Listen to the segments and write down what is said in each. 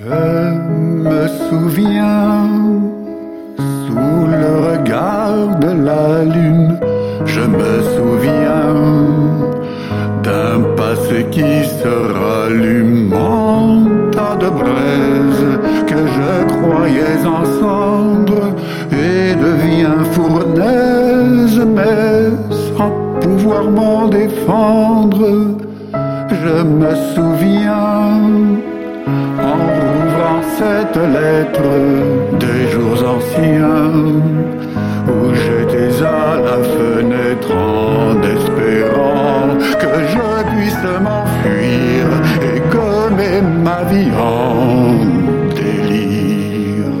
Je me souviens, sous le regard de la lune, je me souviens d'un passé qui se rallume en tas de braises que je croyais en cendre et devient fournaise, mais sans pouvoir m'en défendre. Je me souviens cette lettre des jours anciens où j'étais à la fenêtre en espérant que je puisse m'enfuir et gommer ma vie en délire.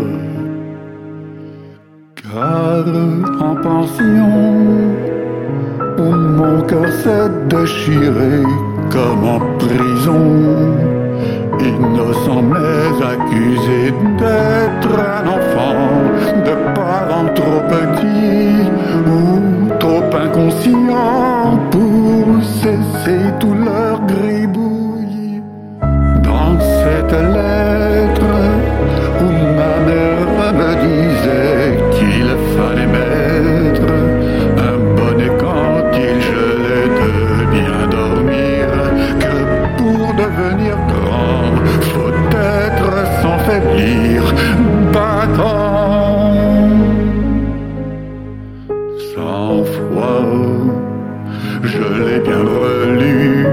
Car en pension, où mon cœur s'est déchiré comme en prison, innocent mais accusé d'être un enfant de parents trop petits ou trop inconscients pour cesser tout leur gribouille. Dans cette lettre où ma mère me disait qu'il fallait mettre faiblir, battant. Cent fois, je l'ai bien relu,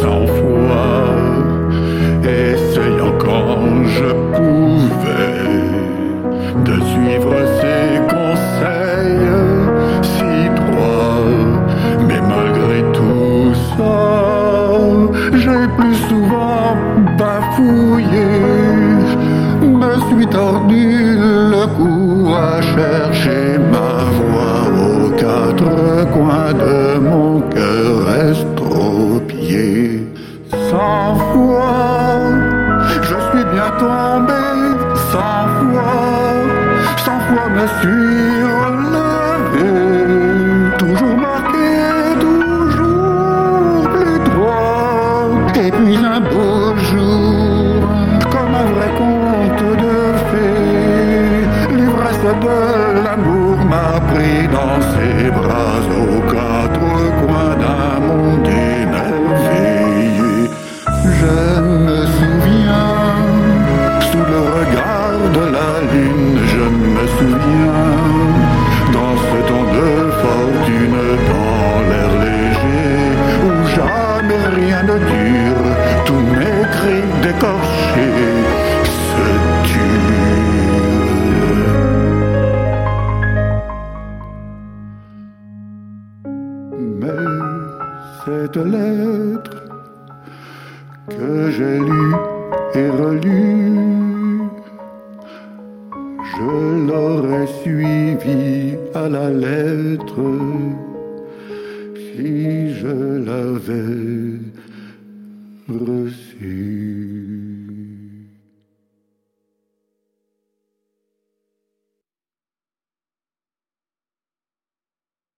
cent fois, essayant quand je pouvais de suivre ses conseils si droits. Mais malgré tout ça, j'ai plus chercher ma voix aux quatre coins de mon cœur estropié. Cent fois, je suis bien tombé, cent fois, cent fois me suis de la lune, je me souviens, dans ce temps de fortune, dans l'air léger, où jamais rien ne dure, tous mes cris décorchés se tuent. Mais cette lettre que j'ai lue et relue, je l'aurais suivie à la lettre si je l'avais reçue.